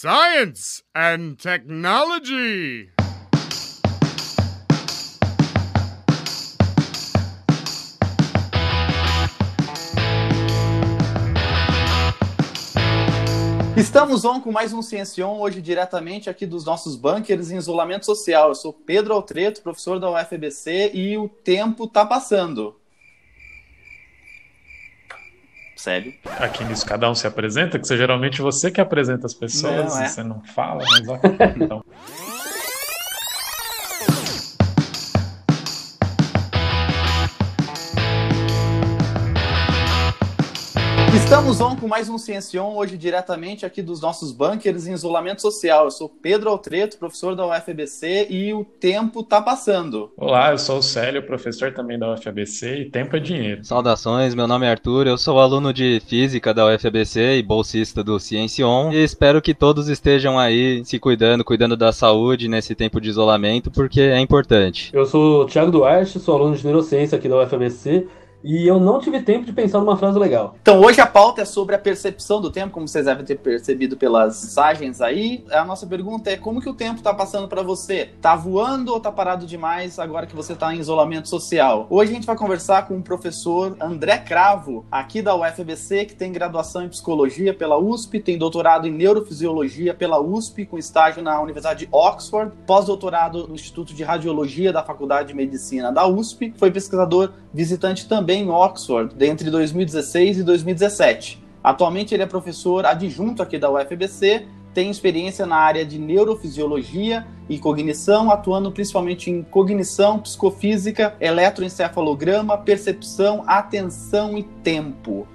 Science and Technology. Estamos on com mais um Ciencion, hoje diretamente aqui dos nossos bunkers em isolamento social. Eu sou Pedro Altreto, professor da UFBC, e o tempo tá passando. Sério? Aqui nisso cada um se apresenta, que você, geralmente você que apresenta as pessoas, Não, é. você não fala, mas ok, então. Estamos on com mais um Ciencion, hoje diretamente aqui dos nossos bunkers em isolamento social. Eu sou Pedro Altreto, professor da UFBC, e o tempo tá passando. Olá, eu sou o Célio, professor também da UFABC e tempo é dinheiro. Saudações, meu nome é Arthur, eu sou aluno de Física da UFABC e bolsista do Ciencion e espero que todos estejam aí se cuidando, cuidando da saúde nesse tempo de isolamento, porque é importante. Eu sou o Thiago Duarte, sou aluno de neurociência aqui da UFABC e eu não tive tempo de pensar numa frase legal. Então, hoje a pauta é sobre a percepção do tempo, como vocês devem ter percebido pelas mensagens aí. A nossa pergunta é como que o tempo tá passando para você? Tá voando ou tá parado demais agora que você tá em isolamento social? Hoje a gente vai conversar com o professor André Cravo, aqui da UFBC, que tem graduação em psicologia pela USP, tem doutorado em neurofisiologia pela USP, com estágio na Universidade de Oxford, pós-doutorado no Instituto de Radiologia da Faculdade de Medicina da USP, foi pesquisador visitante também em Oxford entre 2016 e 2017. Atualmente ele é professor adjunto aqui da UFBC, tem experiência na área de neurofisiologia e cognição, atuando principalmente em cognição, psicofísica, eletroencefalograma, percepção, atenção e tempo.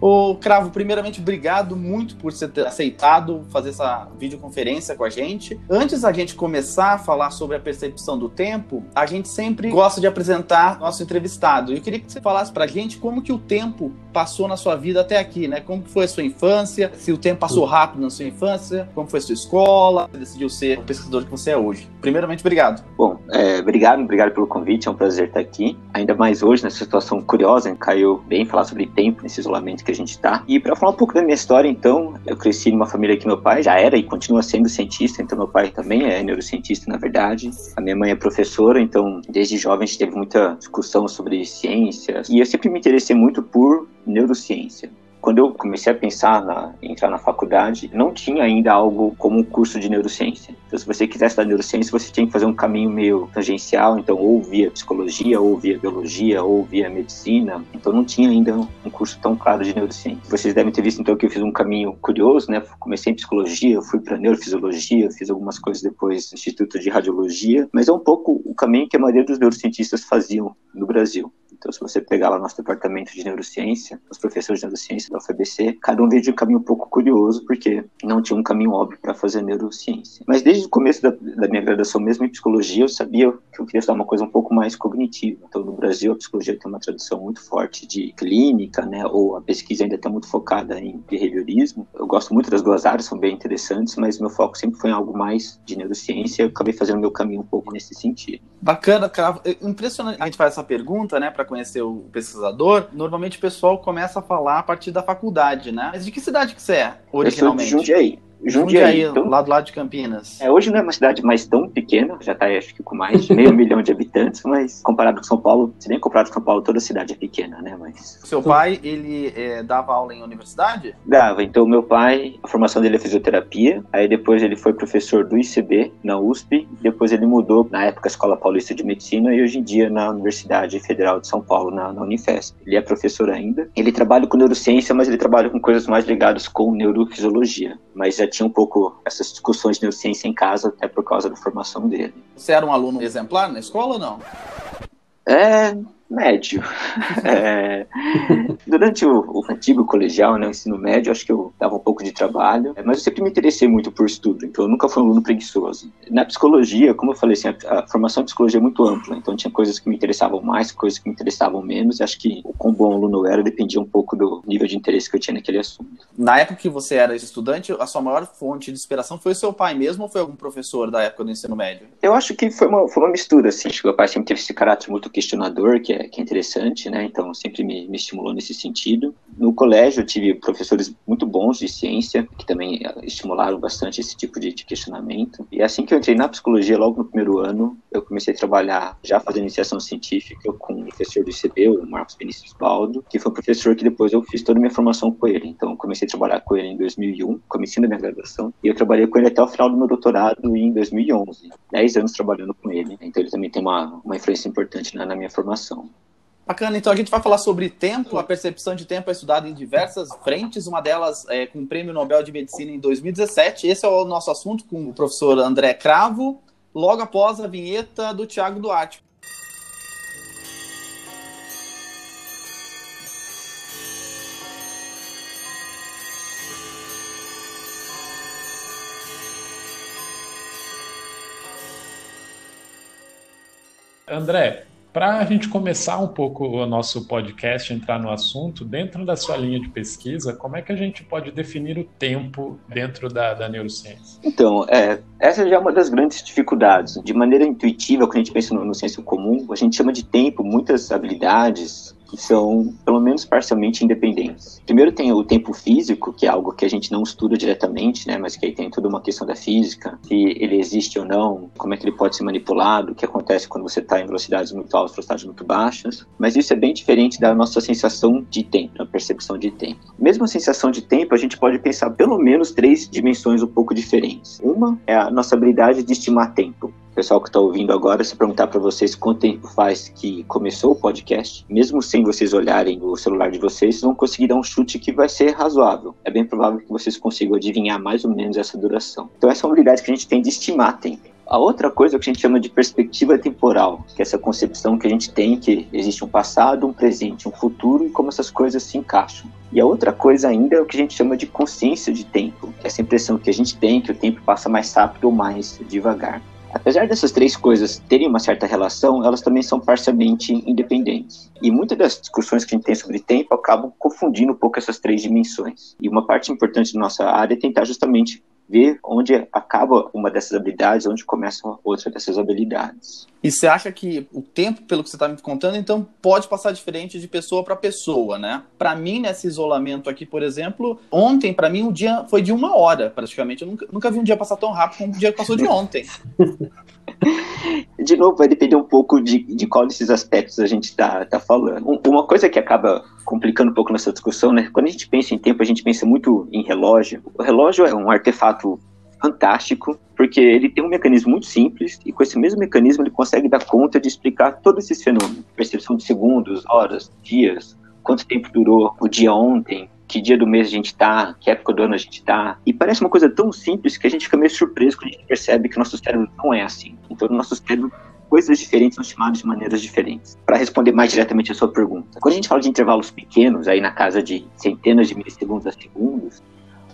Ô, Cravo, primeiramente, obrigado muito por você ter aceitado fazer essa videoconferência com a gente. Antes da gente começar a falar sobre a percepção do tempo, a gente sempre gosta de apresentar nosso entrevistado. Eu queria que você falasse pra gente como que o tempo passou na sua vida até aqui, né? Como foi a sua infância, se o tempo passou rápido na sua infância, como foi a sua escola, você decidiu ser o pesquisador que você é hoje. Primeiramente, obrigado. Bom, é, obrigado, obrigado pelo convite, é um prazer estar aqui. Ainda mais hoje, nessa situação curiosa, caiu bem falar sobre tempo, nesse isolamento que a gente está. E para falar um pouco da minha história, então, eu cresci numa família que meu pai já era e continua sendo cientista, então meu pai também é neurocientista, na verdade. A minha mãe é professora, então, desde jovem a gente teve muita discussão sobre ciências. E eu sempre me interessei muito por neurociência. Quando eu comecei a pensar na, entrar na faculdade, não tinha ainda algo como um curso de neurociência. Então, se você quisesse estudar neurociência, você tinha que fazer um caminho meio tangencial, então, ou via psicologia, ou via biologia, ou via medicina. Então, não tinha ainda um curso tão claro de neurociência. Vocês devem ter visto, então, que eu fiz um caminho curioso, né? Comecei em psicologia, fui para neurofisiologia, fiz algumas coisas depois no Instituto de Radiologia, mas é um pouco o caminho que a maioria dos neurocientistas faziam no Brasil. Então, se você pegar lá nosso departamento de neurociência, os professores de neurociência da UFABC, cada um veio de um caminho um pouco curioso, porque não tinha um caminho óbvio para fazer neurociência. Mas desde o começo da, da, minha graduação, mesmo em psicologia, eu sabia que eu queria estudar uma coisa um pouco mais cognitiva. Então, no Brasil, a psicologia tem uma tradição muito forte de clínica, né? Ou a pesquisa ainda está muito focada em behaviorismo. Eu gosto muito das duas áreas, são bem interessantes, mas meu foco sempre foi em algo mais de neurociência. Eu acabei fazendo meu caminho um pouco nesse sentido. Bacana, Cravo. Impressionante. A gente faz essa pergunta, né, para conhecer o pesquisador. Normalmente o pessoal começa a falar a partir da faculdade, né? Mas de que cidade que você é, originalmente? Eu sou de Jundiaí. Jundiaí, então, lá do lado de Campinas. É, hoje não é uma cidade mais tão pequena, já está acho que com mais de meio milhão de habitantes, mas comparado com São Paulo, se nem comparado com São Paulo, toda cidade é pequena, né? Mas... Seu pai, ele é, dava aula em universidade? Dava, então meu pai, a formação dele é fisioterapia, aí depois ele foi professor do ICB na USP, depois ele mudou, na época, a Escola Paulista de Medicina e hoje em dia na Universidade Federal de São Paulo, na, na Unifesp. Ele é professor ainda, ele trabalha com neurociência, mas ele trabalha com coisas mais ligadas com neurofisiologia, mas já tinha um pouco essas discussões de neurociência em casa, até por causa da formação dele. Você era um aluno exemplar na escola ou não? É, médio. é, durante o, o, antigo colegial, né, o ensino médio, acho que eu dava um pouco de trabalho, mas eu sempre me interessei muito por estudo, então eu nunca fui um aluno preguiçoso. Na psicologia, como eu falei, assim, a, a, formação de psicologia é muito ampla, então tinha coisas que me interessavam mais, coisas que me interessavam menos, e acho que o quão bom aluno eu era dependia um pouco do nível de interesse que eu tinha naquele assunto. Na época que você era estudante, a sua maior fonte de inspiração foi o seu pai mesmo ou foi algum professor da época do ensino médio? Eu acho que foi uma, foi uma mistura, assim, acho que meu pai sempre teve esse caráter muito questionador, que é, que é interessante, né? Então sempre me, me estimulou nesse sentido. No colégio eu tive professores muito bons de ciência que também estimularam bastante esse tipo de, de questionamento. E assim que eu entrei na psicologia, logo no primeiro ano, eu comecei a trabalhar já fazendo iniciação científica com o professor do ICB, o Marcos Vinícius Baldo, que foi um professor que depois eu fiz toda a minha formação com ele. Então comecei a trabalhar com ele em 2001, comecei da minha graduação, e eu trabalhei com ele até o final do meu doutorado em 2011. Dez anos trabalhando com ele. Então ele também tem uma, uma influência importante na, na minha formação. Bacana, então a gente vai falar sobre tempo. A percepção de tempo é estudada em diversas frentes, uma delas é com o Prêmio Nobel de Medicina em 2017. Esse é o nosso assunto com o professor André Cravo, logo após a vinheta do Tiago Duarte. André, para a gente começar um pouco o nosso podcast, entrar no assunto, dentro da sua linha de pesquisa, como é que a gente pode definir o tempo dentro da, da neurociência? Então, é, essa já é uma das grandes dificuldades. De maneira intuitiva, quando a gente pensa no, no senso comum, a gente chama de tempo muitas habilidades que são, pelo menos parcialmente, independentes. Primeiro tem o tempo físico, que é algo que a gente não estuda diretamente, né, mas que aí tem toda uma questão da física, se ele existe ou não, como é que ele pode ser manipulado, o que acontece quando você está em velocidades muito altas, velocidades muito baixas. Mas isso é bem diferente da nossa sensação de tempo, a percepção de tempo. Mesmo a sensação de tempo, a gente pode pensar pelo menos três dimensões um pouco diferentes. Uma é a nossa habilidade de estimar tempo pessoal que está ouvindo agora, se perguntar para vocês quanto tempo faz que começou o podcast, mesmo sem vocês olharem o celular de vocês, vocês vão conseguir dar um chute que vai ser razoável. É bem provável que vocês consigam adivinhar mais ou menos essa duração. Então, essa é uma habilidade que a gente tem de estimar tempo. A outra coisa é que a gente chama de perspectiva temporal, que é essa concepção que a gente tem que existe um passado, um presente, um futuro e como essas coisas se encaixam. E a outra coisa ainda é o que a gente chama de consciência de tempo, que é essa impressão que a gente tem que o tempo passa mais rápido ou mais devagar. Apesar dessas três coisas terem uma certa relação, elas também são parcialmente independentes. E muitas das discussões que a gente tem sobre tempo acabam confundindo um pouco essas três dimensões. E uma parte importante da nossa área é tentar justamente ver onde acaba uma dessas habilidades, onde começa outra dessas habilidades. E você acha que o tempo, pelo que você está me contando, então pode passar diferente de pessoa para pessoa, né? Para mim, nesse isolamento aqui, por exemplo, ontem, para mim, o dia foi de uma hora, praticamente. Eu nunca, nunca vi um dia passar tão rápido como o dia que passou de ontem. de novo, vai depender um pouco de, de qual desses aspectos a gente está tá falando. Uma coisa que acaba complicando um pouco nessa discussão, né? Quando a gente pensa em tempo, a gente pensa muito em relógio. O relógio é um artefato fantástico, porque ele tem um mecanismo muito simples e com esse mesmo mecanismo ele consegue dar conta de explicar todos esses fenômenos. Percepção de segundos, horas, dias, quanto tempo durou o dia ontem, que dia do mês a gente tá, que época do ano a gente tá. E parece uma coisa tão simples que a gente fica meio surpreso quando a gente percebe que o nosso cérebro não é assim. Então, o nosso cérebro coisas diferentes são chamadas de maneiras diferentes. Para responder mais diretamente a sua pergunta, quando a gente fala de intervalos pequenos, aí na casa de centenas de milissegundos a segundos,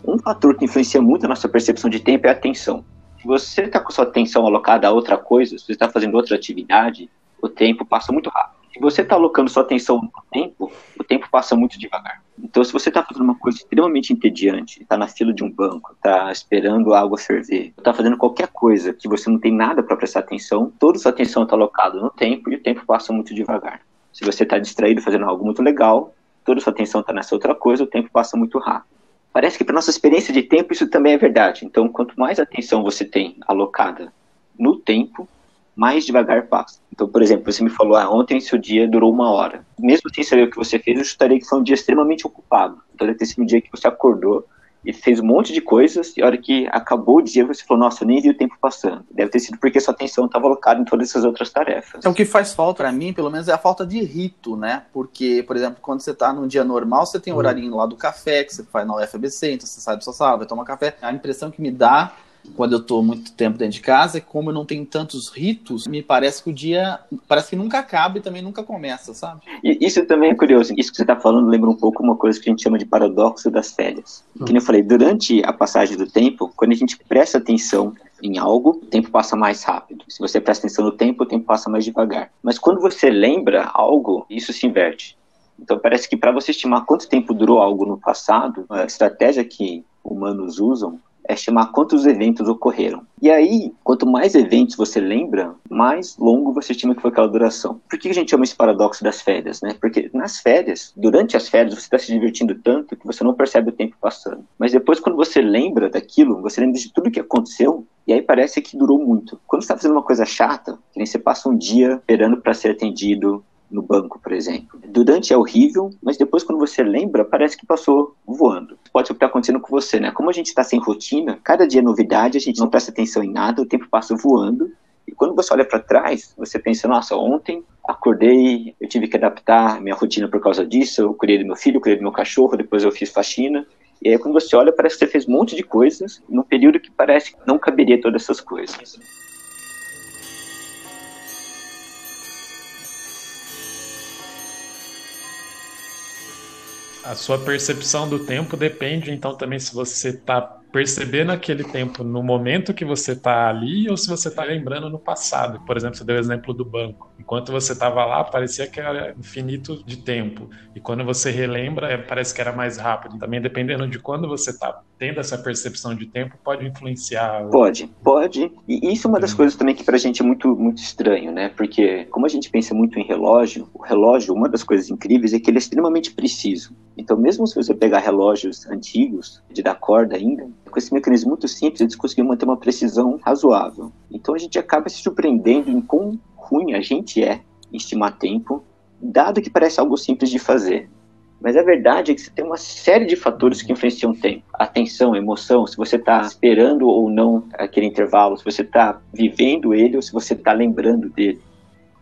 um fator que influencia muito a nossa percepção de tempo é a atenção. Se você está com sua atenção alocada a outra coisa, se você está fazendo outra atividade, o tempo passa muito rápido. Se você está alocando sua atenção no tempo, o tempo passa muito devagar. Então, se você está fazendo uma coisa extremamente entediante, está na fila de um banco, está esperando a água ferver, está fazendo qualquer coisa que você não tem nada para prestar atenção, toda sua atenção está alocada no tempo e o tempo passa muito devagar. Se você está distraído fazendo algo muito legal, toda sua atenção está nessa outra coisa, o tempo passa muito rápido. Parece que para nossa experiência de tempo isso também é verdade. Então, quanto mais atenção você tem alocada no tempo, mais devagar passa. Então, por exemplo, você me falou, ah, ontem seu dia durou uma hora. Mesmo sem saber o que você fez, eu chutaria que foi um dia extremamente ocupado. Então, deve ter sido um dia que você acordou e fez um monte de coisas, e a hora que acabou o dia, você falou, nossa, eu nem vi o tempo passando. Deve ter sido porque sua atenção estava alocada em todas essas outras tarefas. Então, o que faz falta para mim, pelo menos, é a falta de rito, né? Porque, por exemplo, quando você está num dia normal, você tem o horarinho lá do café, que você faz na UFBC, então você sai da sua sala, vai tomar café. A impressão que me dá quando eu tô muito tempo dentro de casa, como eu não tenho tantos ritos, me parece que o dia parece que nunca acaba e também nunca começa, sabe? E isso também é curioso. Isso que você tá falando lembra um pouco uma coisa que a gente chama de paradoxo das férias. Hum. Que nem eu falei, durante a passagem do tempo, quando a gente presta atenção em algo, o tempo passa mais rápido. Se você presta atenção no tempo, o tempo passa mais devagar. Mas quando você lembra algo, isso se inverte. Então parece que para você estimar quanto tempo durou algo no passado, a estratégia que humanos usam é chamar quantos eventos ocorreram. E aí, quanto mais eventos você lembra, mais longo você estima que foi aquela duração. Por que a gente chama esse paradoxo das férias, né? Porque nas férias, durante as férias, você está se divertindo tanto que você não percebe o tempo passando. Mas depois, quando você lembra daquilo, você lembra de tudo que aconteceu, e aí parece que durou muito. Quando você está fazendo uma coisa chata, que nem você passa um dia esperando para ser atendido no banco, por exemplo. Durante é horrível, mas depois quando você lembra, parece que passou voando. Pode ser o que está acontecendo com você, né? Como a gente está sem rotina, cada dia é novidade, a gente não presta atenção em nada, o tempo passa voando. E quando você olha para trás, você pensa, nossa, ontem acordei, eu tive que adaptar minha rotina por causa disso, eu cuidei do meu filho, eu cuidei do meu cachorro, depois eu fiz faxina. E aí quando você olha, parece que você fez um monte de coisas num período que parece que não caberia todas essas coisas. A sua percepção do tempo depende, então, também se você está perceber naquele tempo, no momento que você está ali, ou se você está lembrando no passado. Por exemplo, você deu o exemplo do banco. Enquanto você estava lá, parecia que era infinito de tempo. E quando você relembra, é, parece que era mais rápido. Também dependendo de quando você está tendo essa percepção de tempo, pode influenciar. Pode, pode. E isso é uma das hum. coisas também que para a gente é muito, muito estranho, né? Porque como a gente pensa muito em relógio, o relógio, uma das coisas incríveis é que ele é extremamente preciso. Então, mesmo se você pegar relógios antigos, de dar corda ainda, com esse mecanismo muito simples, eles conseguiram manter uma precisão razoável. Então a gente acaba se surpreendendo em quão ruim a gente é em estimar tempo, dado que parece algo simples de fazer. Mas a verdade é que você tem uma série de fatores que influenciam o tempo. Atenção, emoção, se você está esperando ou não aquele intervalo, se você está vivendo ele ou se você está lembrando dele.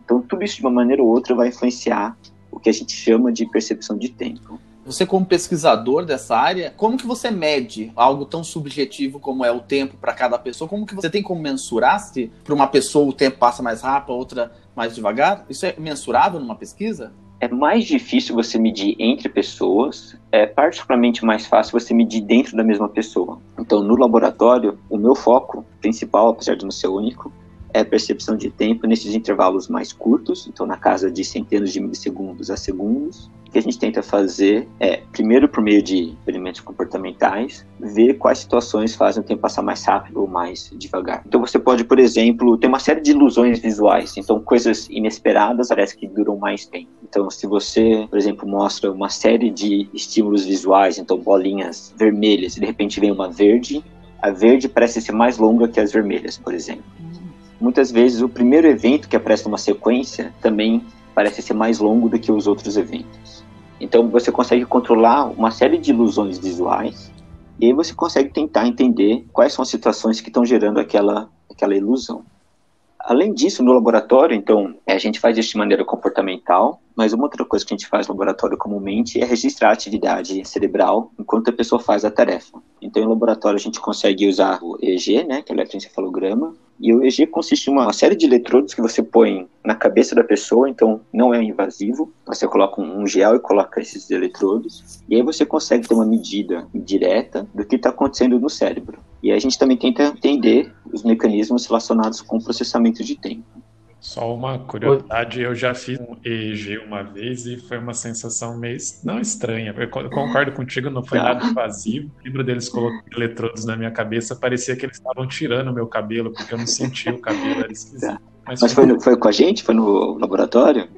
Então, tudo isso de uma maneira ou outra vai influenciar o que a gente chama de percepção de tempo. Você como pesquisador dessa área, como que você mede algo tão subjetivo como é o tempo para cada pessoa? Como que você tem como mensurar se para uma pessoa o tempo passa mais rápido, outra mais devagar? Isso é mensurável numa pesquisa? É mais difícil você medir entre pessoas, é particularmente mais fácil você medir dentro da mesma pessoa. Então, no laboratório, o meu foco principal, apesar de não ser único, é percepção de tempo nesses intervalos mais curtos, então na casa de centenas de milissegundos a segundos. O que a gente tenta fazer é, primeiro por meio de experimentos comportamentais, ver quais situações fazem o tempo passar mais rápido ou mais devagar. Então você pode, por exemplo, ter uma série de ilusões visuais, então coisas inesperadas parece que duram mais tempo. Então se você, por exemplo, mostra uma série de estímulos visuais, então bolinhas vermelhas e de repente vem uma verde, a verde parece ser mais longa que as vermelhas, por exemplo muitas vezes o primeiro evento que apresta uma sequência também parece ser mais longo do que os outros eventos. Então você consegue controlar uma série de ilusões visuais e aí você consegue tentar entender quais são as situações que estão gerando aquela, aquela ilusão. Além disso, no laboratório, então, a gente faz isso de maneira comportamental, mas uma outra coisa que a gente faz no laboratório comumente é registrar a atividade cerebral enquanto a pessoa faz a tarefa. Então, em laboratório, a gente consegue usar o EEG, né, que é o eletroencefalograma, e o EEG consiste em uma série de eletrodos que você põe na cabeça da pessoa, então não é invasivo. Você coloca um gel e coloca esses eletrodos, e aí você consegue ter uma medida direta do que está acontecendo no cérebro. E a gente também tenta entender os mecanismos relacionados com o processamento de tempo. Só uma curiosidade, eu já fiz um EEG uma vez e foi uma sensação meio não estranha. Eu concordo contigo, não foi nada invasivo. Lembro deles colocando eletrodos na minha cabeça, parecia que eles estavam tirando o meu cabelo, porque eu não sentia o cabelo, era esquisito. Mas, Mas foi, no, foi com a gente? Foi no laboratório?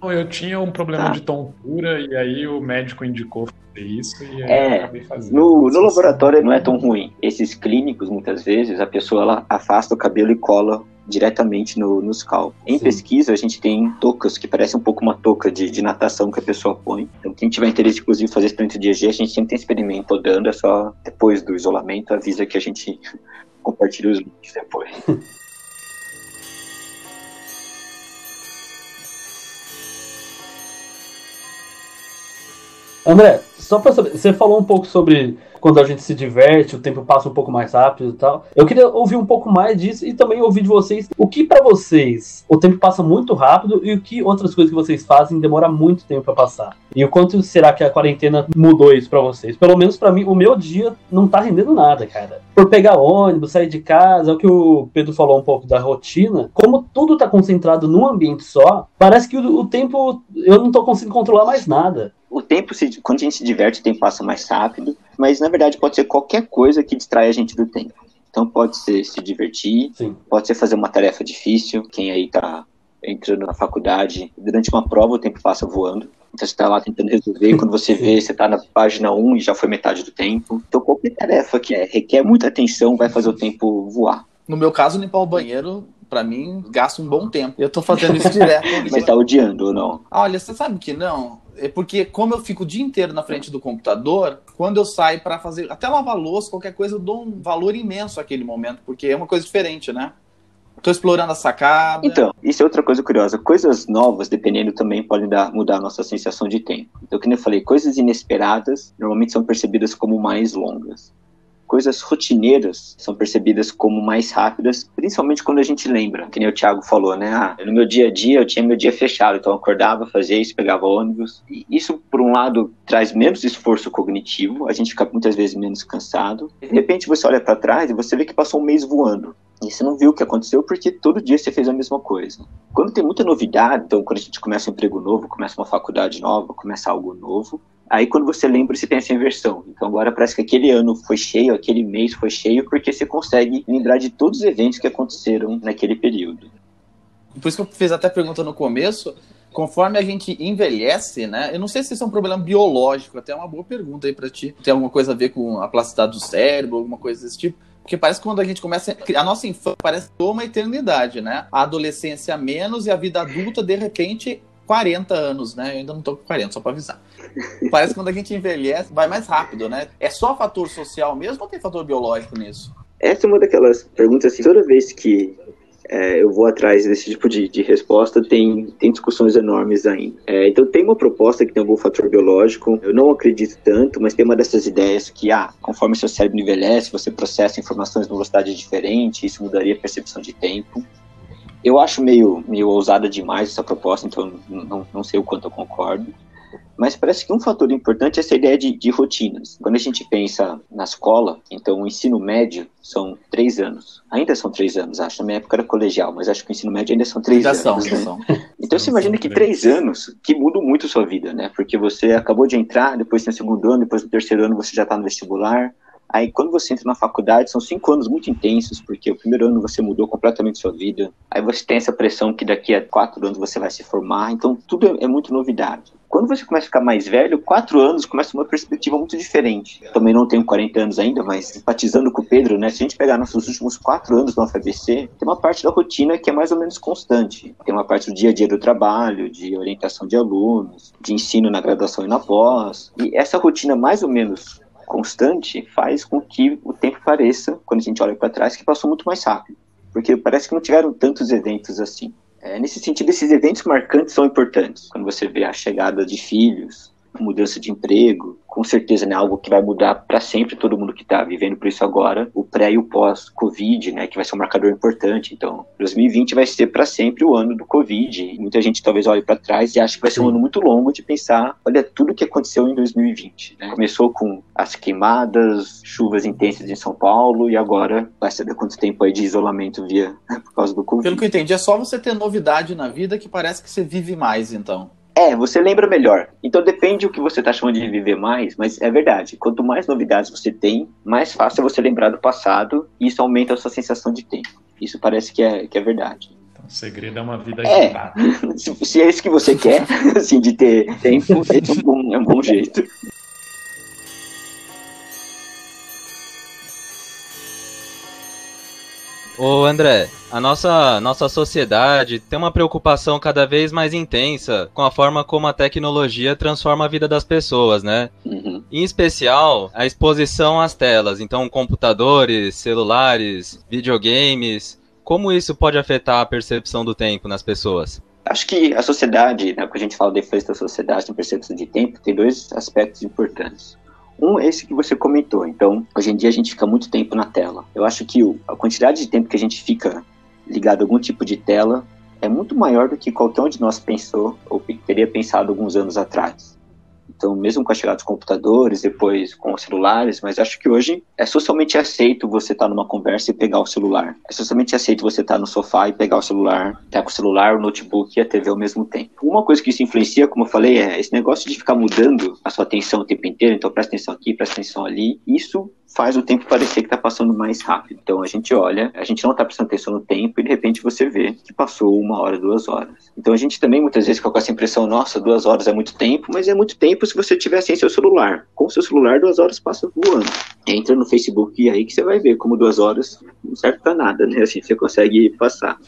Não, eu tinha um problema ah. de tontura e aí o médico indicou fazer isso e aí é, eu acabei fazendo. No, no laboratório não é tão ruim. Esses clínicos, muitas vezes, a pessoa ela afasta o cabelo e cola diretamente no, no scalp. Em Sim. pesquisa, a gente tem toucas que parecem um pouco uma touca de, de natação que a pessoa põe. Então, quem tiver interesse, inclusive, fazer experimento de EG, a gente sempre tem experimento rodando, é só depois do isolamento, avisa que a gente compartilha os links depois. André, só pra saber, você falou um pouco sobre quando a gente se diverte, o tempo passa um pouco mais rápido e tal. Eu queria ouvir um pouco mais disso e também ouvir de vocês o que para vocês o tempo passa muito rápido e o que outras coisas que vocês fazem demora muito tempo para passar. E o quanto será que a quarentena mudou isso para vocês? Pelo menos para mim, o meu dia não tá rendendo nada, cara. Por pegar ônibus, sair de casa, é o que o Pedro falou um pouco da rotina. Como tudo tá concentrado num ambiente só, parece que o, o tempo eu não tô conseguindo controlar mais nada o tempo, se, quando a gente se diverte, o tempo passa mais rápido. Mas na verdade pode ser qualquer coisa que distrai a gente do tempo. Então pode ser se divertir, Sim. pode ser fazer uma tarefa difícil, quem aí tá entrando na faculdade, durante uma prova o tempo passa voando. Então você está lá tentando resolver, quando você vê, você está na página 1 e já foi metade do tempo. Então qualquer tarefa que é, requer muita atenção vai fazer o tempo voar. No meu caso, limpar o banheiro, pra mim, gasta um bom tempo. Eu tô fazendo isso direto. Mas tá odiando ou não? Olha, você sabe que não? É porque, como eu fico o dia inteiro na frente do computador, quando eu saio pra fazer, até lavar louça, qualquer coisa, eu dou um valor imenso àquele momento, porque é uma coisa diferente, né? Tô explorando a sacada. Então, isso é outra coisa curiosa. Coisas novas, dependendo, também podem dar, mudar a nossa sensação de tempo. Então, como eu falei, coisas inesperadas normalmente são percebidas como mais longas. Coisas rotineiras são percebidas como mais rápidas, principalmente quando a gente lembra, que nem o Thiago falou, né? Ah, no meu dia a dia eu tinha meu dia fechado, então eu acordava, fazia isso, pegava ônibus. E isso, por um lado, traz menos esforço cognitivo, a gente fica muitas vezes menos cansado. De repente você olha para trás e você vê que passou um mês voando. E você não viu o que aconteceu porque todo dia você fez a mesma coisa. Quando tem muita novidade, então quando a gente começa um emprego novo, começa uma faculdade nova, começa algo novo, aí quando você lembra, você tem essa inversão. Então agora parece que aquele ano foi cheio, aquele mês foi cheio, porque você consegue lembrar de todos os eventos que aconteceram naquele período. Por isso que eu fiz até a pergunta no começo. Conforme a gente envelhece, né? Eu não sei se isso é um problema biológico, até é uma boa pergunta aí pra ti. Tem alguma coisa a ver com a plasticidade do cérebro, alguma coisa desse tipo? Porque parece que quando a gente começa. A nossa infância parece uma eternidade, né? A adolescência menos e a vida adulta, de repente, 40 anos, né? Eu ainda não tô com 40, só pra avisar. Parece que quando a gente envelhece, vai mais rápido, né? É só fator social mesmo ou tem fator biológico nisso? Essa é uma daquelas perguntas assim, toda vez que é, eu vou atrás desse tipo de, de resposta, tem, tem discussões enormes ainda. É, então tem uma proposta que tem algum fator biológico, eu não acredito tanto, mas tem uma dessas ideias que, ah, conforme seu cérebro envelhece, você processa informações numa velocidade diferente, isso mudaria a percepção de tempo. Eu acho meio, meio ousada demais essa proposta, então não, não sei o quanto eu concordo. Mas parece que um fator importante é essa ideia de, de, rotinas. Quando a gente pensa na escola, então o ensino médio são três anos. Ainda são três anos, acho. Na minha época era colegial, mas acho que o ensino médio ainda são três Já anos. são, né? já são. Então você imagina que três anos que mudam muito a sua vida, né? Porque você acabou de entrar, depois tem o segundo ano, depois no terceiro ano você já está no vestibular. Aí quando você entra na faculdade, são cinco anos muito intensos, porque o primeiro ano você mudou completamente sua vida. Aí você tem essa pressão que daqui a quatro anos você vai se formar. Então tudo é, é muito novidade. Quando você começa a ficar mais velho, quatro anos começa uma perspectiva muito diferente. Também não tenho 40 anos ainda, mas empatizando com o Pedro, né? Se a gente pegar nossos últimos quatro anos no UFABC, tem uma parte da rotina que é mais ou menos constante. Tem uma parte do dia a dia do trabalho, de orientação de alunos, de ensino na graduação e na pós. E essa rotina mais ou menos constante faz com que o tempo pareça, quando a gente olha para trás, que passou muito mais rápido. Porque parece que não tiveram tantos eventos assim. É, nesse sentido, esses eventos marcantes são importantes. Quando você vê a chegada de filhos, mudança de emprego, com certeza né, algo que vai mudar para sempre todo mundo que está vivendo por isso agora, o pré e o pós-Covid, né, que vai ser um marcador importante. Então, 2020 vai ser para sempre o ano do Covid. Muita gente talvez olhe para trás e ache que vai ser um ano muito longo de pensar, olha tudo que aconteceu em 2020. Né? Começou com as queimadas, chuvas intensas em São Paulo e agora vai saber quanto tempo aí de isolamento via por causa do Covid. Pelo que eu entendi, é só você ter novidade na vida que parece que você vive mais, então. É, você lembra melhor. Então depende do que você está chamando de viver mais, mas é verdade. Quanto mais novidades você tem, mais fácil é você lembrar do passado e isso aumenta a sua sensação de tempo. Isso parece que é, que é verdade. Então, o segredo é uma vida É. agitada. Se, se é isso que você quer, assim, de ter tempo, é um bom, é um bom jeito. Ô André, a nossa, nossa sociedade tem uma preocupação cada vez mais intensa com a forma como a tecnologia transforma a vida das pessoas, né? Uhum. Em especial, a exposição às telas, então computadores, celulares, videogames. Como isso pode afetar a percepção do tempo nas pessoas? Acho que a sociedade, né, quando a gente fala da influência da sociedade em percepção de tempo, tem dois aspectos importantes. Um esse que você comentou. Então, hoje em dia a gente fica muito tempo na tela. Eu acho que a quantidade de tempo que a gente fica ligado a algum tipo de tela é muito maior do que qualquer um de nós pensou ou teria pensado alguns anos atrás. Então, mesmo com a chegada dos computadores, depois com os celulares, mas acho que hoje é socialmente aceito você estar tá numa conversa e pegar o celular. É socialmente aceito você estar tá no sofá e pegar o celular, estar tá com o celular, o notebook e a TV ao mesmo tempo. Uma coisa que isso influencia, como eu falei, é esse negócio de ficar mudando a sua atenção o tempo inteiro, então presta atenção aqui, presta atenção ali. Isso faz o tempo parecer que está passando mais rápido. Então a gente olha, a gente não está prestando atenção no tempo e de repente você vê que passou uma hora, duas horas. Então a gente também muitas vezes fica com essa impressão, nossa, duas horas é muito tempo, mas é muito tempo se você tiver sem seu celular. Com seu celular, duas horas passa voando. Entra no Facebook e aí que você vai ver como duas horas não serve para nada, né? Assim, você consegue passar.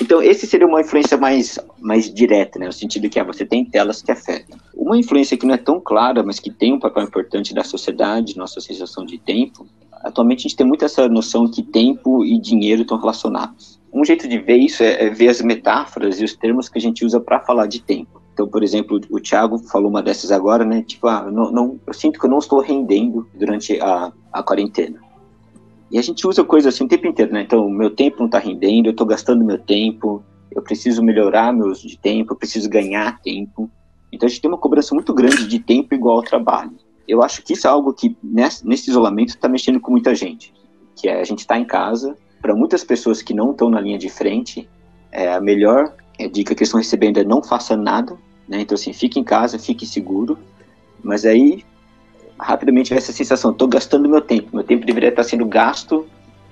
Então esse seria uma influência mais, mais direta, né? No sentido que ah, você tem telas que afetam. Uma influência que não é tão clara, mas que tem um papel importante da sociedade, nossa sensação de tempo. Atualmente a gente tem muito essa noção que tempo e dinheiro estão relacionados. Um jeito de ver isso é, é ver as metáforas e os termos que a gente usa para falar de tempo. Então, por exemplo, o Thiago falou uma dessas agora, né? Tipo, ah, não, não, eu sinto que eu não estou rendendo durante a, a quarentena. E a gente usa coisas assim o tempo inteiro, né? Então, meu tempo não está rendendo, eu estou gastando meu tempo, eu preciso melhorar meus de tempo, eu preciso ganhar tempo. Então, a gente tem uma cobrança muito grande de tempo igual ao trabalho eu acho que isso é algo que nesse, nesse isolamento está mexendo com muita gente, que é a gente está em casa. Para muitas pessoas que não estão na linha de frente, é a melhor é, dica que eles estão recebendo é não faça nada, né? Então assim, fique em casa, fique seguro. Mas aí rapidamente vai essa sensação, estou gastando meu tempo, meu tempo deveria estar sendo gasto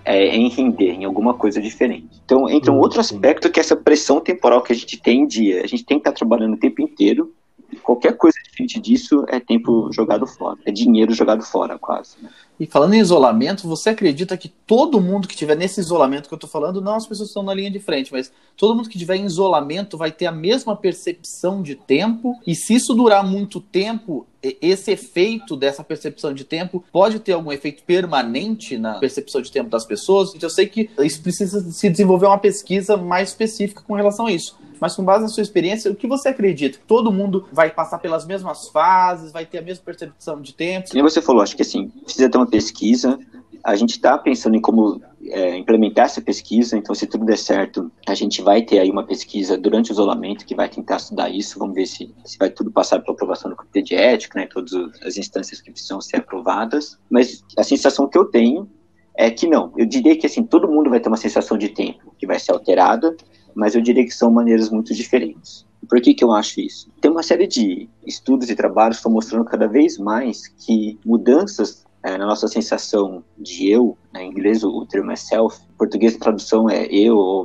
é, em render, em alguma coisa diferente. Então entra um outro aspecto que é essa pressão temporal que a gente tem em dia. A gente tem que estar trabalhando o tempo inteiro qualquer coisa diferente disso é tempo jogado fora, é dinheiro jogado fora, quase. Né? E falando em isolamento, você acredita que todo mundo que estiver nesse isolamento que eu estou falando, não as pessoas estão na linha de frente, mas todo mundo que estiver em isolamento vai ter a mesma percepção de tempo? E se isso durar muito tempo, esse efeito dessa percepção de tempo pode ter algum efeito permanente na percepção de tempo das pessoas? Então eu sei que isso precisa se desenvolver uma pesquisa mais específica com relação a isso. Mas com base na sua experiência, o que você acredita? Todo mundo vai passar pelas mesmas fases, vai ter a mesma percepção de tempo? Como você falou, acho que assim, precisa ter uma pesquisa. A gente está pensando em como é, implementar essa pesquisa, então se tudo der certo, a gente vai ter aí uma pesquisa durante o isolamento que vai tentar estudar isso, vamos ver se, se vai tudo passar pela aprovação do Comitê de Ética, né, todas as instâncias que precisam ser aprovadas, mas a sensação que eu tenho é que não, eu diria que assim, todo mundo vai ter uma sensação de tempo que vai ser alterada, mas eu diria que são maneiras muito diferentes. Por que, que eu acho isso? Tem uma série de estudos e trabalhos que estão mostrando cada vez mais que mudanças é, na nossa sensação de eu, né, em inglês o termo é self, em português a tradução é eu, ou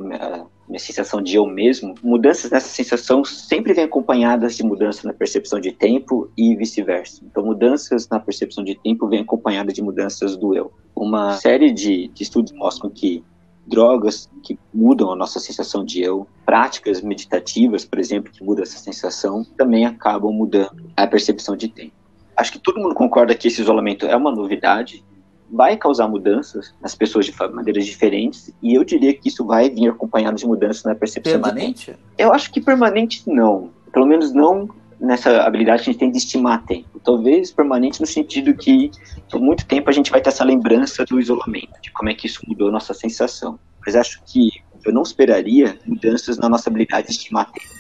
minha sensação de eu mesmo, mudanças nessa sensação sempre vêm acompanhadas de mudança na percepção de tempo e vice-versa. Então, mudanças na percepção de tempo vêm acompanhadas de mudanças do eu. Uma série de, de estudos mostram que drogas que mudam a nossa sensação de eu, práticas meditativas, por exemplo, que mudam essa sensação, também acabam mudando a percepção de tempo. Acho que todo mundo concorda que esse isolamento é uma novidade, vai causar mudanças nas pessoas de maneiras diferentes, e eu diria que isso vai vir acompanhado de mudanças na percepção permanente? Eu acho que permanente não, pelo menos não nessa habilidade que a gente tem de estimar tempo. Talvez permanente no sentido que por muito tempo a gente vai ter essa lembrança do isolamento, de como é que isso mudou a nossa sensação. Mas acho que eu não esperaria mudanças na nossa habilidade de estimar tempo.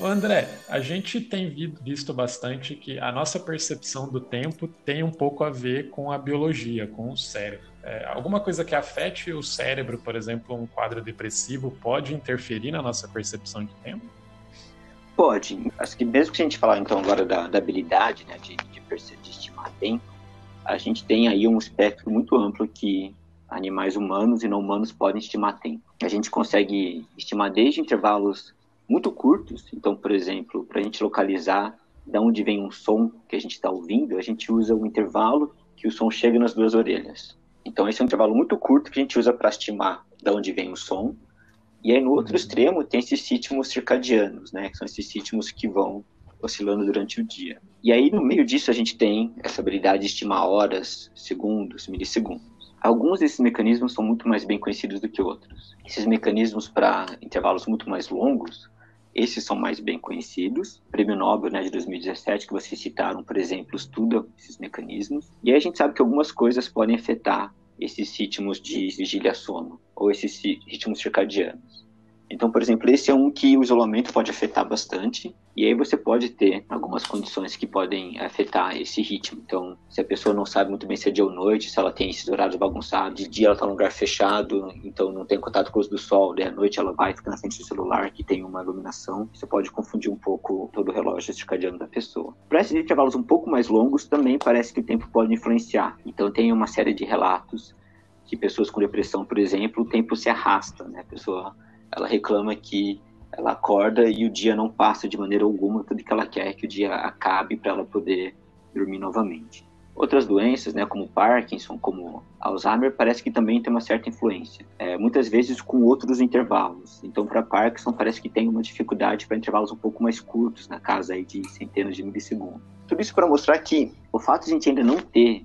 Ô André, a gente tem visto bastante que a nossa percepção do tempo tem um pouco a ver com a biologia, com o cérebro. É, alguma coisa que afete o cérebro, por exemplo, um quadro depressivo, pode interferir na nossa percepção de tempo? Pode. Acho que mesmo que a gente falar então agora da, da habilidade né, de, de, de estimar tempo, a gente tem aí um espectro muito amplo que animais humanos e não humanos podem estimar tempo. A gente consegue estimar desde intervalos muito curtos. Então, por exemplo, para a gente localizar de onde vem um som que a gente está ouvindo, a gente usa o intervalo que o som chega nas duas orelhas. Então, esse é um intervalo muito curto que a gente usa para estimar de onde vem o som. E aí, no outro uhum. extremo, tem esses ritmos circadianos, né? Que são esses ritmos que vão oscilando durante o dia. E aí, no meio disso, a gente tem essa habilidade de estimar horas, segundos, milissegundos. Alguns desses mecanismos são muito mais bem conhecidos do que outros. Esses mecanismos para intervalos muito mais longos esses são mais bem conhecidos. O Prêmio Nobel né, de 2017, que vocês citaram, por exemplo, estuda esses mecanismos. E aí a gente sabe que algumas coisas podem afetar esses ritmos de vigília-sono. ou esses ritmos circadianos. Então, por exemplo, esse é um que o isolamento pode afetar bastante, e aí você pode ter algumas condições que podem afetar esse ritmo. Então, se a pessoa não sabe muito bem se é dia ou noite, se ela tem esses horários bagunçados, de dia ela está num lugar fechado, então não tem contato com a luz do sol, à noite ela vai ficar na frente do celular que tem uma iluminação, isso pode confundir um pouco todo o relógio circadiano da pessoa. Para esses intervalos um pouco mais longos, também parece que o tempo pode influenciar. Então, tem uma série de relatos que pessoas com depressão, por exemplo, o tempo se arrasta, né? A pessoa ela reclama que ela acorda e o dia não passa de maneira alguma, tudo que ela quer é que o dia acabe para ela poder dormir novamente. Outras doenças, né, como Parkinson, como Alzheimer, parece que também tem uma certa influência. É, muitas vezes com outros intervalos. Então, para Parkinson, parece que tem uma dificuldade para intervalos um pouco mais curtos, na casa aí de centenas de milissegundos. Tudo isso para mostrar que o fato de a gente ainda não ter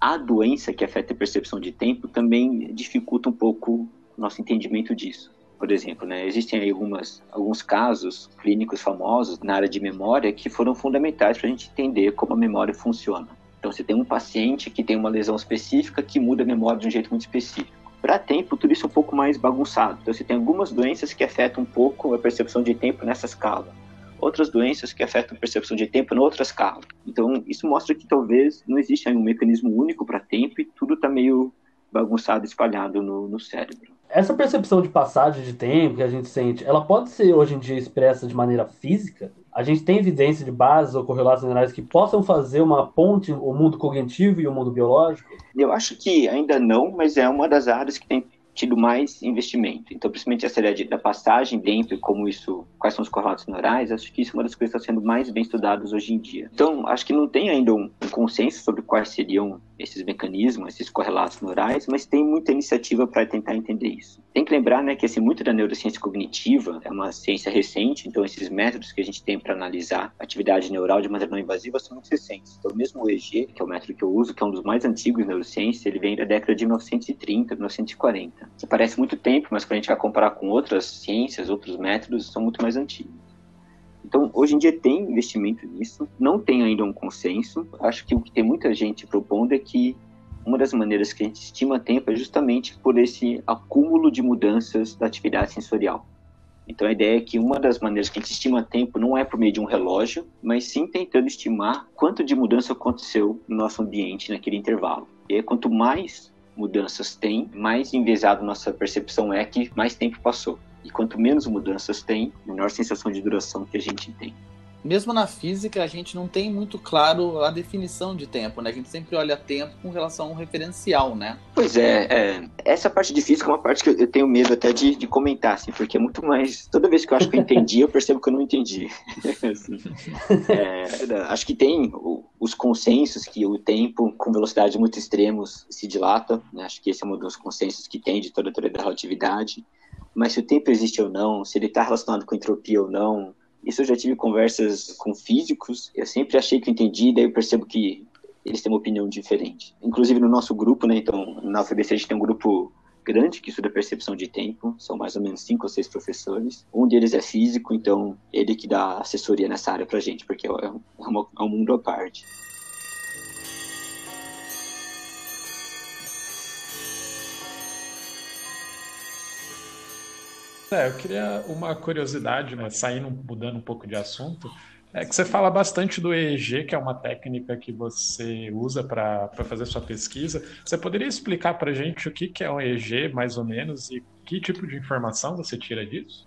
a doença que afeta a percepção de tempo também dificulta um pouco o nosso entendimento disso por exemplo, né, existem algumas, alguns casos clínicos famosos na área de memória que foram fundamentais para a gente entender como a memória funciona. Então, você tem um paciente que tem uma lesão específica que muda a memória de um jeito muito específico. Para tempo, tudo isso é um pouco mais bagunçado. Então, você tem algumas doenças que afetam um pouco a percepção de tempo nessa escala. Outras doenças que afetam a percepção de tempo em outra escala. Então, isso mostra que talvez não exista um mecanismo único para tempo e tudo está meio bagunçado, espalhado no, no cérebro essa percepção de passagem de tempo que a gente sente, ela pode ser hoje em dia expressa de maneira física? A gente tem evidência de bases ou correlatos neurais que possam fazer uma ponte o mundo cognitivo e o mundo biológico? Eu acho que ainda não, mas é uma das áreas que tem tido mais investimento. Então, principalmente essa ideia de, da passagem dentro como isso, quais são os correlatos neurais, acho que isso é uma das coisas que está sendo mais bem estudadas hoje em dia. Então, acho que não tem ainda um, um consenso sobre quais seriam esses mecanismos, esses correlatos neurais, mas tem muita iniciativa para tentar entender isso. Tem que lembrar, né, que assim, muito da neurociência cognitiva é uma ciência recente, então esses métodos que a gente tem para analisar atividade neural de maneira não invasiva são muito recentes. Então, mesmo o EEG, que é o método que eu uso, que é um dos mais antigos da neurociência, ele vem da década de 1930, 1940 que parece muito tempo, mas quando a gente vai comparar com outras ciências, outros métodos, são muito mais antigos. Então, hoje em dia tem investimento nisso, não tem ainda um consenso. Acho que o que tem muita gente propondo é que uma das maneiras que a gente estima tempo é justamente por esse acúmulo de mudanças da atividade sensorial. Então, a ideia é que uma das maneiras que a gente estima tempo não é por meio de um relógio, mas sim tentando estimar quanto de mudança aconteceu no nosso ambiente naquele intervalo. E aí, quanto mais mudanças tem, mais enviesado nossa percepção é que mais tempo passou. E quanto menos mudanças tem, menor sensação de duração que a gente tem mesmo na física, a gente não tem muito claro a definição de tempo, né? A gente sempre olha tempo com relação a um referencial, né? Pois é, é essa parte de física é uma parte que eu tenho medo até de, de, comentar, assim, porque é muito mais. Toda vez que eu acho que eu entendi, eu percebo que eu não entendi. assim, é, acho que tem os consensos que o tempo com velocidades muito extremos se dilata, né? Acho que esse é um dos consensos que tem de toda a teoria da relatividade. Mas se o tempo existe ou não, se ele está relacionado com entropia ou não, isso eu já tive conversas com físicos, eu sempre achei que eu entendi, daí eu percebo que eles têm uma opinião diferente. Inclusive no nosso grupo, né, então na UFBC a gente tem um grupo grande que estuda percepção de tempo, são mais ou menos cinco ou seis professores. Um deles é físico, então ele que dá assessoria nessa área pra gente, porque é, é, é um mundo à parte. É, eu queria uma curiosidade, né, saindo, mudando um pouco de assunto, é que você fala bastante do EEG, que é uma técnica que você usa para fazer sua pesquisa. Você poderia explicar para a gente o que, que é um EEG, mais ou menos, e que tipo de informação você tira disso?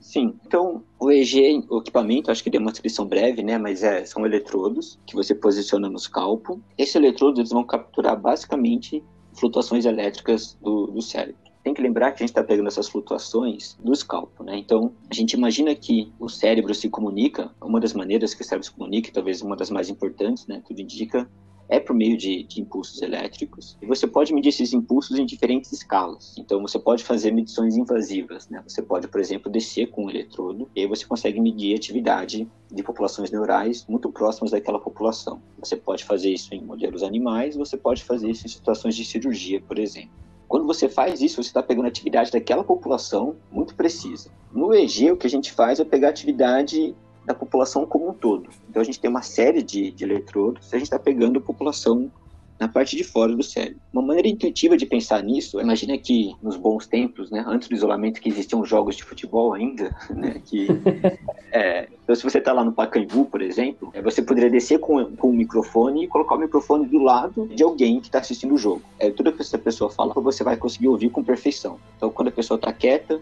Sim, então o EEG, o equipamento, acho que deu uma descrição breve, né, mas é, são eletrodos que você posiciona no scalpo. Esses eletrodos eles vão capturar basicamente flutuações elétricas do, do cérebro tem que lembrar que a gente está pegando essas flutuações do escalpo, né? Então, a gente imagina que o cérebro se comunica, uma das maneiras que o cérebro se comunica, talvez uma das mais importantes, né? Tudo indica, é por meio de, de, impulsos elétricos. E você pode medir esses impulsos em diferentes escalas. Então, você pode fazer medições invasivas, né? Você pode, por exemplo, descer com um eletrodo e aí você consegue medir a atividade de populações neurais muito próximas daquela população. Você pode fazer isso em modelos animais, você pode fazer isso em situações de cirurgia, por exemplo. Quando você faz isso, você está pegando a atividade daquela população muito precisa. No EG, o que a gente faz é pegar a atividade da população como um todo. Então a gente tem uma série de, de eletrodos, a gente está pegando a população na parte de fora do cérebro. Uma maneira intuitiva de pensar nisso, imagina que nos bons tempos, né, antes do isolamento, que existiam jogos de futebol ainda, né, que é, então se você está lá no Pacaembu, por exemplo, é, você poderia descer com, com um microfone e colocar o microfone do lado de alguém que está assistindo o jogo. É, tudo que essa pessoa fala, você vai conseguir ouvir com perfeição. Então quando a pessoa está quieta,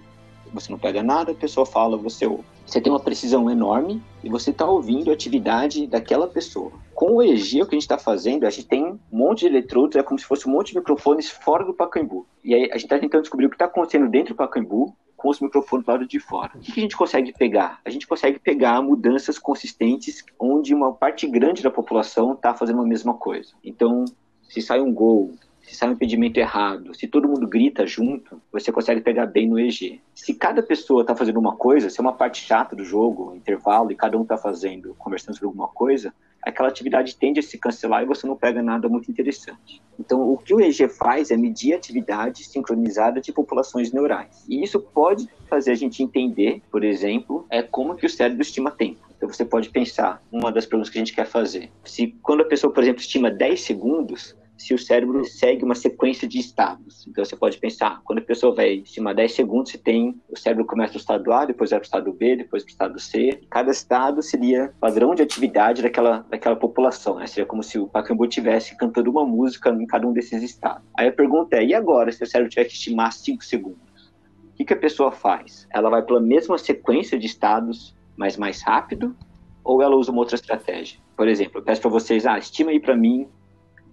você não pega nada, a pessoa fala, você ouve. Você tem uma precisão enorme e você está ouvindo a atividade daquela pessoa. Com o EG, o que a gente está fazendo, a gente tem um monte de eletrodos, é como se fosse um monte de microfones fora do Pacaembu. E aí a gente está tentando descobrir o que está acontecendo dentro do Pacaembu com os microfones do lado de fora. O que a gente consegue pegar? A gente consegue pegar mudanças consistentes onde uma parte grande da população está fazendo a mesma coisa. Então, se sai um gol, se sai um impedimento errado, se todo mundo grita junto, você consegue pegar bem no EG. Se cada pessoa está fazendo uma coisa, se é uma parte chata do jogo, intervalo, e cada um está fazendo, conversando sobre alguma coisa, aquela atividade tende a se cancelar e você não pega nada muito interessante. Então, o que o EG faz é medir a atividade sincronizada de populações neurais. E isso pode fazer a gente entender, por exemplo, é como que o cérebro estima tempo. Então, você pode pensar, uma das perguntas que a gente quer fazer, se quando a pessoa, por exemplo, estima 10 segundos, se o cérebro segue uma sequência de estados. Então você pode pensar, quando a pessoa vai estimar 10 segundos, você tem o cérebro começa no estado A, depois vai para o estado B, depois para o estado C. Cada estado seria padrão de atividade daquela, daquela população. Né? Seria como se o Pacaembu estivesse cantando uma música em cada um desses estados. Aí a pergunta é, e agora se o cérebro tiver que estimar 5 segundos? O que, que a pessoa faz? Ela vai pela mesma sequência de estados, mas mais rápido? Ou ela usa uma outra estratégia? Por exemplo, eu peço para vocês, ah, estima aí para mim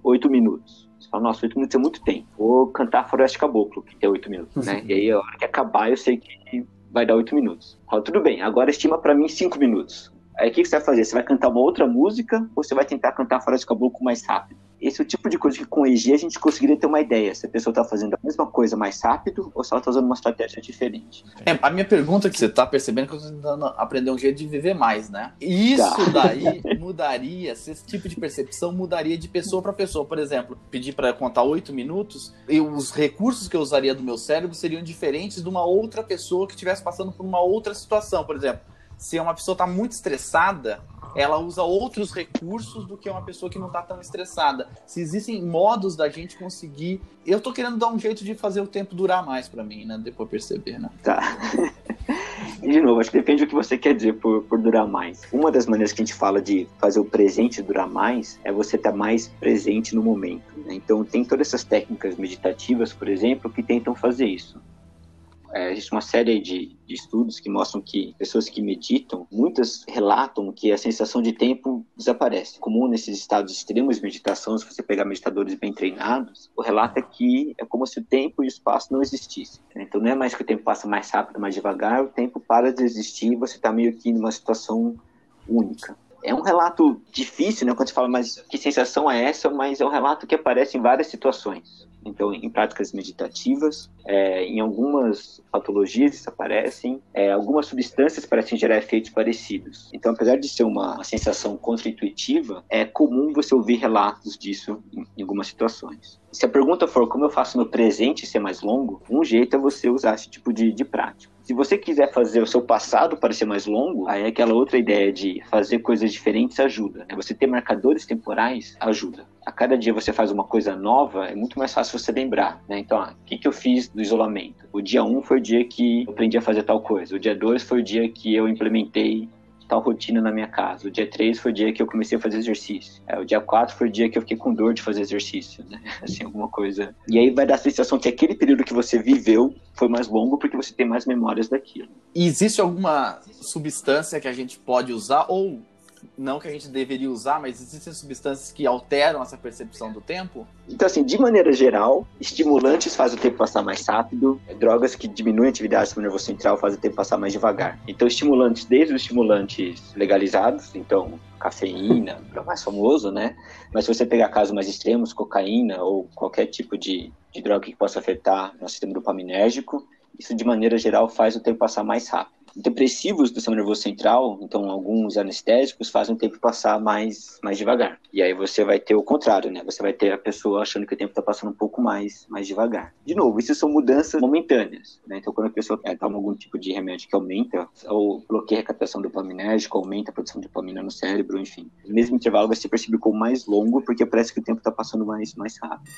oito minutos. Você fala, nossa, oito minutos é muito tempo. Vou cantar Floresta Caboclo, que tem oito minutos, né? E aí, a hora que acabar, eu sei que vai dar oito minutos. Fala, tudo bem, agora estima para mim cinco minutos. Aí o que, que, você vai fazer? Você vai cantar uma outra música ou você vai tentar cantar Floresta Caboclo mais rápido? Esse é o tipo de coisa que com EG a gente conseguiria ter uma ideia se a pessoa está fazendo a mesma coisa mais rápido ou se ela está usando uma estratégia diferente. É, a minha pergunta é que você está percebendo que eu estou tentando aprender um jeito de viver mais, né? Isso tá. daí mudaria, se esse tipo de percepção mudaria de pessoa para pessoa. Por exemplo, pedir para contar oito minutos, e os recursos que eu usaria do meu cérebro seriam diferentes de uma outra pessoa que estivesse passando por uma outra situação. Por exemplo, se uma pessoa está muito estressada, ela usa outros recursos do que uma pessoa que não está tão estressada. Se existem modos da gente conseguir. Eu tô querendo dar um jeito de fazer o tempo durar mais para mim, né? Depois perceber, né? Tá. E de novo, acho que depende do que você quer dizer por, por durar mais. Uma das maneiras que a gente fala de fazer o presente durar mais é você estar tá mais presente no momento. Né? Então, tem todas essas técnicas meditativas, por exemplo, que tentam fazer isso é, existe uma série de, de, estudos que mostram que pessoas que meditam, muitas relatam que a sensação de tempo desaparece. Comum nesses estados extremos de meditação, se você pegar meditadores bem treinados, o relato é que é como se o tempo e o espaço não existissem. Então não é mais que o tempo passa mais rápido, mais devagar, o tempo para de existir e você está meio que numa situação única. É um relato difícil, né? Quando você fala, mas que sensação é essa? Mas é um relato que aparece em várias situações. Então, em práticas meditativas, é, em algumas patologias isso aparecem, é, algumas substâncias parecem gerar efeitos parecidos. Então, apesar de ser uma, sensação contra-intuitiva, é comum você ouvir relatos disso em, em algumas situações. Se a pergunta for como eu faço no presente ser mais longo, um jeito é você usar esse tipo de, de prática. Se você quiser fazer o seu passado parecer mais longo, aí aquela outra ideia de fazer coisas diferentes ajuda. Né? Você ter marcadores temporais ajuda. A cada dia você faz uma coisa nova, é muito mais fácil você lembrar. Né? Então, ah, o que, que eu fiz do isolamento? O dia 1 um foi o dia que eu aprendi a fazer tal coisa. O dia 2 foi o dia que eu implementei tal rotina na minha casa. O dia 3 foi o dia que eu comecei a fazer exercício. É, o dia 4 foi o dia que eu fiquei com dor de fazer exercício, né? Assim, alguma coisa. E aí vai dar a sensação que aquele período que você viveu foi mais longo porque você tem mais memórias daquilo. E existe alguma substância que a gente pode usar ou não que a gente deveria usar, mas existem substâncias que alteram essa percepção do tempo? Então, assim, de maneira geral, estimulantes fazem o tempo passar mais rápido, drogas que diminuem a atividade do sistema nervoso central fazem o tempo passar mais devagar. Então, estimulantes, desde os estimulantes legalizados, então cafeína, é o mais famoso, né? Mas se você pegar casos mais extremos, cocaína ou qualquer tipo de, de droga que possa afetar o sistema dopaminérgico, isso de maneira geral faz o tempo passar mais rápido. Depressivos do sistema nervoso central, então alguns anestésicos fazem o tempo passar mais, mais devagar. E aí você vai ter o contrário, né? Você vai ter a pessoa achando que o tempo está passando um pouco mais, mais devagar. De novo, isso são mudanças momentâneas, né? Então quando a pessoa é, toma algum tipo de remédio que aumenta ou bloqueia a captação dopaminérgica, aumenta a produção de dopamina no cérebro, enfim. O mesmo intervalo vai ser percebido como mais longo porque parece que o tempo está passando mais, mais rápido.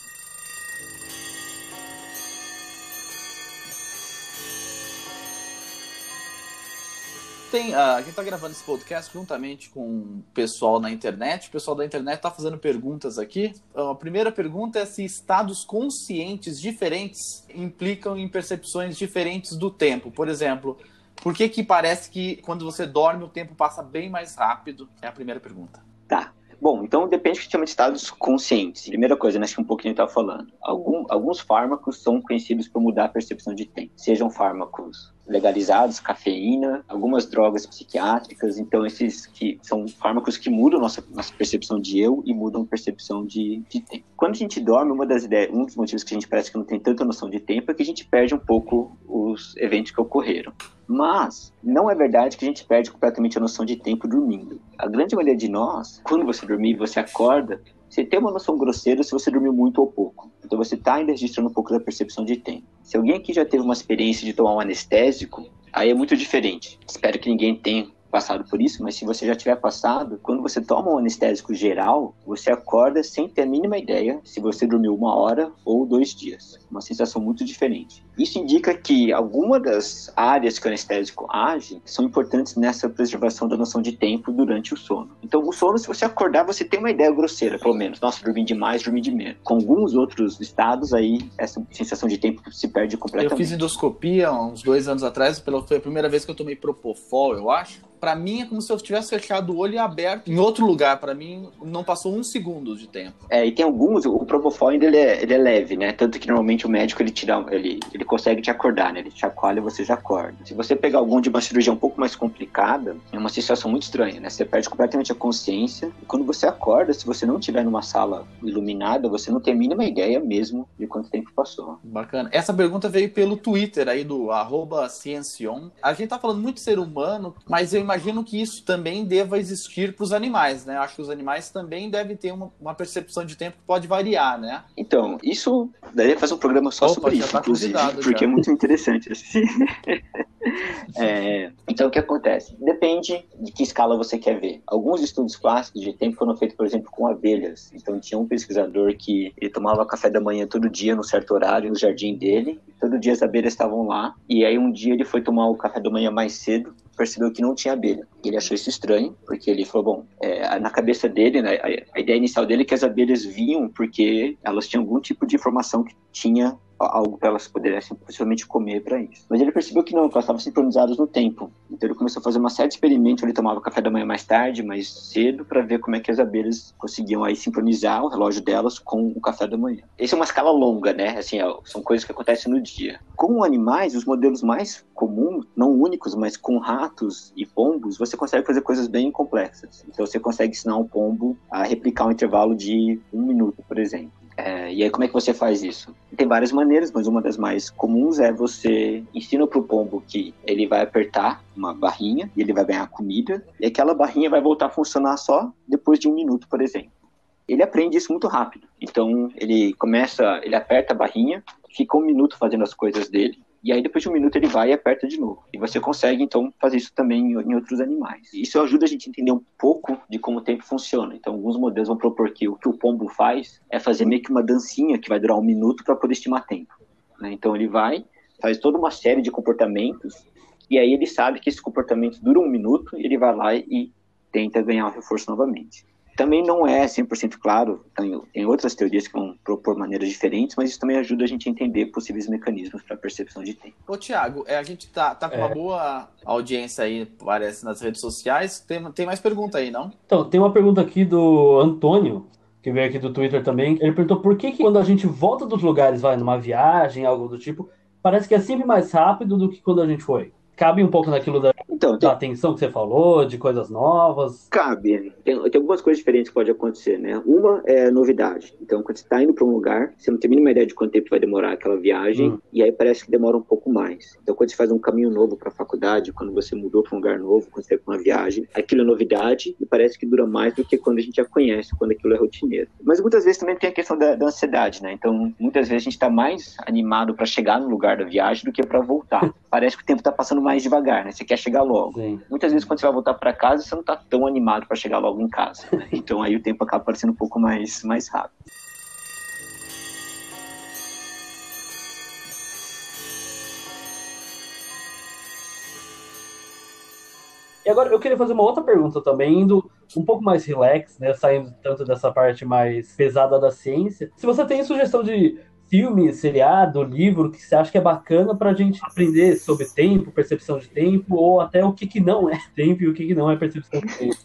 Tem, uh, a gente está gravando esse podcast juntamente com o pessoal na internet. O pessoal da internet está fazendo perguntas aqui. Então, a primeira pergunta é se estados conscientes diferentes implicam em percepções diferentes do tempo. Por exemplo, por que, que parece que quando você dorme o tempo passa bem mais rápido? É a primeira pergunta. Tá. Bom, então depende do que chama de estados conscientes. Primeira coisa, né, que um pouquinho estava falando. Algum, alguns fármacos são conhecidos por mudar a percepção de tempo. Sejam fármacos legalizados, cafeína, algumas drogas psiquiátricas. Então, esses que são fármacos que mudam nossa, nossa percepção de eu e mudam a percepção de, de tempo. Quando a gente dorme, uma das ideias, um dos motivos que a gente parece que não tem tanta noção de tempo é que a gente perde um pouco os eventos que ocorreram. Mas não é verdade que a gente perde completamente a noção de tempo dormindo. A grande maioria de nós, quando você dormir, você acorda, você tem uma noção grosseira se você dormiu muito ou pouco. Então você está ainda registrando um pouco da percepção de tempo. Se alguém aqui já teve uma experiência de tomar um anestésico, aí é muito diferente. Espero que ninguém tenha passado por isso, mas se você já tiver passado, quando você toma um anestésico geral, você acorda sem ter a mínima ideia se você dormiu uma hora ou dois dias. Uma sensação muito diferente. Isso indica que alguma das áreas que o anestésico age são importantes nessa preservação da noção de tempo durante o sono. Então, o sono, se você acordar, você tem uma ideia grosseira, pelo menos. Nossa, dormi demais, dormi de menos. Com alguns outros estados, aí essa sensação de tempo se perde completamente. Eu fiz endoscopia uns dois anos atrás, pela, foi a primeira vez que eu tomei Propofol, eu acho para mim é como se eu tivesse fechado o olho e aberto em outro lugar. Para mim, não passou um segundo de tempo. É, e tem alguns, o Propofol ainda ele é, ele é leve, né? Tanto que normalmente o médico ele tira, ele, ele consegue te acordar, né? Ele te chacoalha e você já acorda. Se você pegar algum de uma cirurgia um pouco mais complicada, é uma sensação muito estranha, né? Você perde completamente a consciência. E quando você acorda, se você não estiver numa sala iluminada, você não tem a mínima ideia mesmo de quanto tempo passou. Bacana. Essa pergunta veio pelo Twitter aí do arroba Ciencion. A gente tá falando muito de ser humano, mas eu imagino que isso também deva existir para os animais, né? Acho que os animais também devem ter uma, uma, percepção de tempo que pode variar, né? Então, isso daria fazer um programa só Opa, sobre isso, tá inclusive, porque já. é muito interessante. Assim. é, então, o que acontece? Depende de que escala você quer ver. Alguns estudos clássicos de tempo foram feitos, por exemplo, com abelhas. Então, tinha um pesquisador que ele tomava café da manhã todo dia, no certo horário, no jardim dele. Todo dia as abelhas estavam lá. E aí, um dia ele foi tomar o café da manhã mais cedo percebeu que não tinha abelha. Ele achou isso estranho, porque ele falou, bom, é, na cabeça dele, né, a, a, ideia inicial dele é que as abelhas vinham porque elas tinham algum tipo de informação que tinha algo que elas pudessem possivelmente comer para isso. Mas ele percebeu que não, que elas estavam sincronizadas no tempo. Então ele começou a fazer uma série de experimentos, ele tomava café da manhã mais tarde, mais cedo, para ver como é que as abelhas conseguiam aí sincronizar o relógio delas com o café da manhã. Essa é uma escala longa, né? Assim, são coisas que acontecem no dia. Com animais, os modelos mais comuns, não únicos, mas com ratos e pombos, você consegue fazer coisas bem complexas. Então você consegue ensinar um pombo a replicar um intervalo de um minuto, por exemplo. É, e aí, como é que você faz isso? Tem várias maneiras, mas uma das mais comuns é você ensina para o pombo que ele vai apertar uma barrinha e ele vai ganhar comida, e aquela barrinha vai voltar a funcionar só depois de um minuto, por exemplo. Ele aprende isso muito rápido. Então, ele começa, ele aperta a barrinha, fica um minuto fazendo as coisas dele, e aí depois de um minuto ele vai e aperta de novo. E você consegue então fazer isso também em outros animais. Isso ajuda a gente a entender um pouco de como o tempo funciona. Então alguns modelos vão propor que o que o pombo faz é fazer meio que uma dancinha que vai durar um minuto para poder estimar tempo. Né? Então ele vai, faz toda uma série de comportamentos e aí ele sabe que esses comportamentos duram um minuto e ele vai lá e tenta ganhar o reforço novamente. Também não é 100% claro, tem, tem outras teorias que vão propor maneiras diferentes, mas isso também ajuda a gente a entender possíveis mecanismos para percepção de tempo. Ô, Tiago, é, a gente tá, tá com é. uma boa audiência aí, parece, nas redes sociais. Tem, tem mais pergunta aí, não? Então, tem uma pergunta aqui do Antônio, que veio aqui do Twitter também. Ele perguntou por que, que quando a gente volta dos lugares, vai numa viagem, algo do tipo, parece que é sempre mais rápido do que quando a gente foi. Cabe um pouco naquilo da, Então, da tem, atenção que você falou, de coisas novas. cabe. Tem, tem algumas coisas diferentes que podem acontecer, né? Uma é novidade. Então, quando você está indo para um lugar, você não tem a mínima ideia de quanto tempo vai demorar aquela viagem, Hum. e aí parece que demora um pouco mais. Então, quando você faz um caminho novo para a faculdade, quando você mudou para um lugar novo, quando você vai para uma viagem, aquilo é novidade e parece que dura mais do que quando a gente já conhece, quando aquilo é rotineiro. Mas muitas vezes também tem a questão da, da ansiedade, né? Então, muitas vezes a gente está mais animado para chegar no lugar da viagem do que para voltar. Parece que o tempo está passando mais devagar, né? Você quer chegar logo. Sim. Muitas vezes, quando você vai voltar para casa, você não tá tão animado para chegar logo em casa. né? Então, aí o tempo acaba parecendo um pouco mais, mais rápido. E agora eu queria fazer uma outra pergunta também, indo um pouco mais relax, né? Saindo tanto dessa parte mais pesada da ciência. Se você tem sugestão de filme, seriado, livro que você acha que é bacana pra gente aprender sobre tempo, percepção de tempo, ou até o que, que não é tempo e o que, que não é percepção de tempo.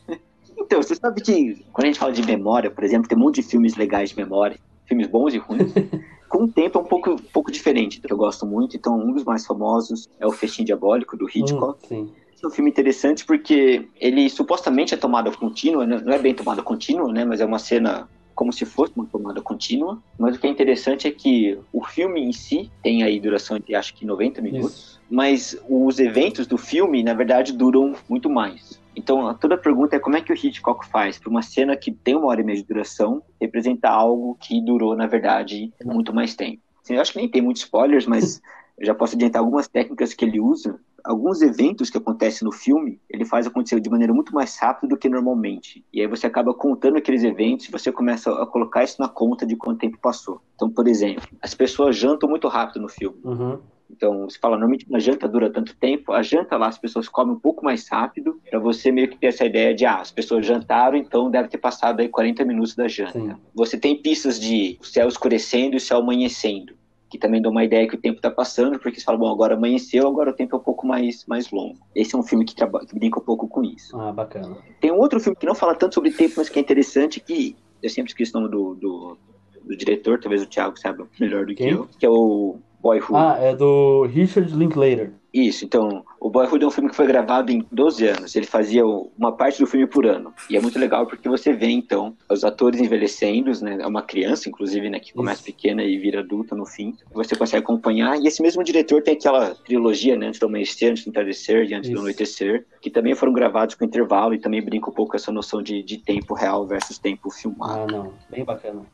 Então, você sabe que quando a gente fala de memória, por exemplo, tem um monte de filmes legais de memória, filmes bons e ruins. Com o tempo é um pouco, um pouco diferente, que eu gosto muito. Então, um dos mais famosos é o Festim Diabólico, do Hitchcock. Hum. Esse é um filme interessante porque ele supostamente é tomada contínua, não é bem tomada contínua, né? Mas é uma cena como se fosse uma tomada contínua. Mas o que é interessante é que o filme em si tem aí duração de acho que 90 minutos, mas os eventos do filme, na verdade, duram muito mais. Então, toda a pergunta é como é que o Hitchcock faz para uma cena que tem uma hora e meia de duração representar algo que durou, na verdade, muito mais tempo. Assim, eu acho que nem tem muitos spoilers, mas eu já posso adiantar algumas técnicas que ele usa alguns eventos que acontecem no filme, ele faz acontecer de maneira muito mais rápida do que normalmente. E aí você acaba contando aqueles eventos você começa a colocar isso na conta de quanto tempo passou. Então, por exemplo, as pessoas jantam muito rápido no filme. Uhum. Então, você fala, normalmente uma janta dura tanto tempo, a janta lá as pessoas comem um pouco mais rápido, para você meio que ter essa ideia de, ah, as pessoas jantaram, então deve ter passado aí 40 minutos da janta. Sim. Você tem pistas de o céu escurecendo e o céu amanhecendo que também dá uma ideia que o tempo está passando, porque você fala, bom, agora amanheceu, agora o tempo é um pouco mais, mais longo. Esse é um filme que, traba- que brinca um pouco com isso. Ah, bacana. Tem um outro filme que não fala tanto sobre tempo, mas que é interessante, que eu sempre esqueço o nome do, do, do diretor, talvez o Thiago saiba melhor do que Quem? eu, que é o Boyhood. Ah, é do Richard Linklater. Isso, então, o Boyhood é um filme que foi gravado em 12 anos. Ele fazia uma parte do filme por ano. E é muito legal porque você vê, então, os atores envelhecendo, né? É uma criança, inclusive, né? Que começa Isso. pequena e vira adulta no fim. Você consegue acompanhar. E esse mesmo diretor tem aquela trilogia, né? Antes do amanhecer, antes do entardecer e antes do Isso. anoitecer. Que também foram gravados com intervalo e também brinca um pouco com essa noção de, de tempo real versus tempo filmado. Ah, não. Bem bacana.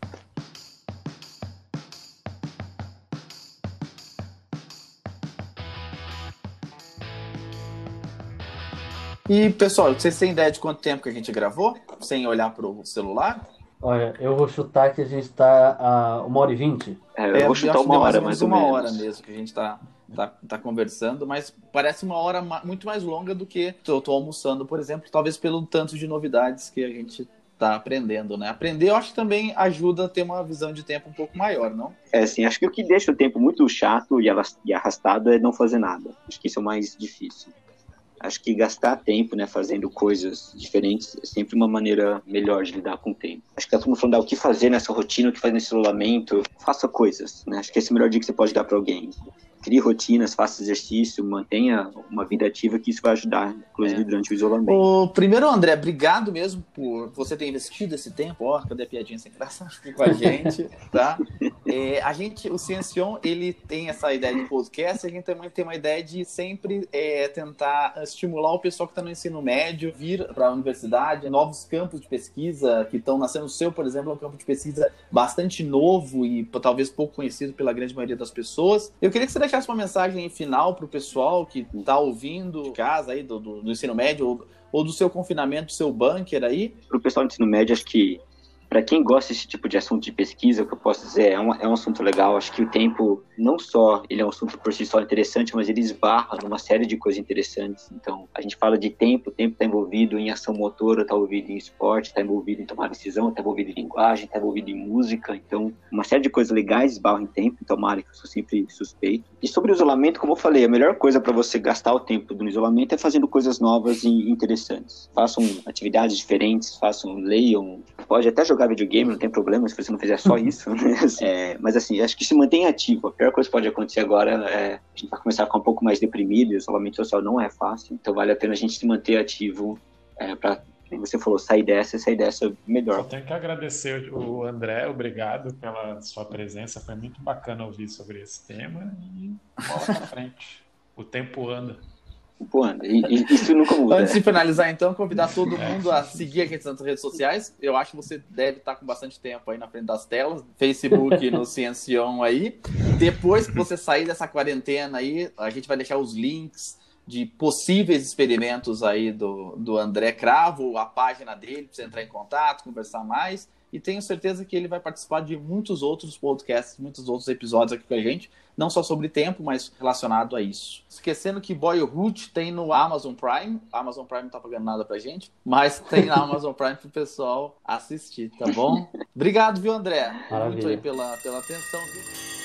E, pessoal, vocês têm ideia de quanto tempo que a gente gravou? Sem olhar pro celular? Olha, eu vou chutar que a gente tá a uma hora e vinte. É, eu É, vou chutar acho que uma hora, ou mais menos ou uma menos. hora mesmo que a gente tá, tá, tá conversando, mas parece uma hora ma- muito mais longa do que eu tô almoçando, por exemplo, talvez pelo tanto de novidades que a gente tá aprendendo, né? Aprender, eu acho que também ajuda a ter uma visão de tempo um pouco maior, não? É assim, acho que o que deixa o tempo muito chato e e arrastado é não fazer nada. Acho que isso é o mais difícil. Acho que gastar tempo, né, fazendo coisas diferentes é sempre uma maneira melhor de lidar com o tempo. Acho que tá todo mundo falando ah, o que fazer nessa rotina, o que fazer nesse isolamento. Faça coisas, né? Acho que esse é o melhor dia que você pode dar para alguém. Crie rotinas, faça exercício, mantenha uma vida ativa que isso vai ajudar, inclusive É. durante o isolamento. O primeiro, André, obrigado mesmo por você ter investido esse tempo. Ó, cadê a piadinha sem graça? Aqui com a gente, tá? É, a gente, o Ciencion, ele tem essa ideia de podcast, a gente também tem uma ideia de sempre é, tentar estimular o pessoal que está no ensino médio, vir para a universidade, novos campos de pesquisa que estão nascendo. O seu, por exemplo, é um campo de pesquisa bastante novo e talvez pouco conhecido pela grande maioria das pessoas. Eu queria que você deixasse uma mensagem final para o pessoal que está ouvindo de casa aí do, do, do ensino médio ou, ou do seu confinamento, do seu bunker aí. Para o pessoal do ensino médio, acho que para quem gosta desse tipo de assunto de pesquisa, o que eu posso dizer é um, é um assunto legal. Acho que o tempo, não só ele é um assunto por si só interessante, mas ele esbarra numa série de coisas interessantes. Então, a gente fala de tempo, o tempo está envolvido em ação motora, está envolvido em esporte, está envolvido em tomar decisão, está envolvido em linguagem, está envolvido em música. Então, uma série de coisas legais esbarram em tempo. Então, uma que eu sou sempre suspeito. E sobre o isolamento, como eu falei, a melhor coisa para você gastar o tempo do isolamento é fazendo coisas novas e interessantes. Façam atividades diferentes, façam, leiam, pode até jogar videogame, não tem problema se você não fizer só isso, né? É, mas assim, acho que se mantém ativo. A pior coisa que pode acontecer agora é a gente vai começar a ficar um pouco mais deprimido, o isolamento social não é fácil, então vale a pena a gente se manter ativo é, para você falou, sair dessa, sair dessa melhor. Eu tenho que agradecer o André, obrigado pela sua presença, foi muito bacana ouvir sobre esse tema e bola pra frente. O tempo anda. E isso nunca muda. Antes de finalizar, então, convidar todo mundo a seguir aqui nas redes sociais. Eu acho que você deve estar com bastante tempo aí na frente das telas, Facebook, no Ciencion aí. Depois que você sair dessa quarentena aí, a gente vai deixar os links de possíveis experimentos aí do, do André Cravo, a página dele, para você entrar em contato, conversar mais. E tenho certeza que ele vai participar de muitos outros podcasts, muitos outros episódios aqui com a gente, não só sobre tempo, mas relacionado a isso. Esquecendo que Boyhood tem no Amazon Prime. A Amazon Prime não tá pagando nada pra gente, mas tem na Amazon Prime pro pessoal assistir, tá bom? Obrigado, viu, André? Maravilha. Muito aí pela, pela atenção. Viu?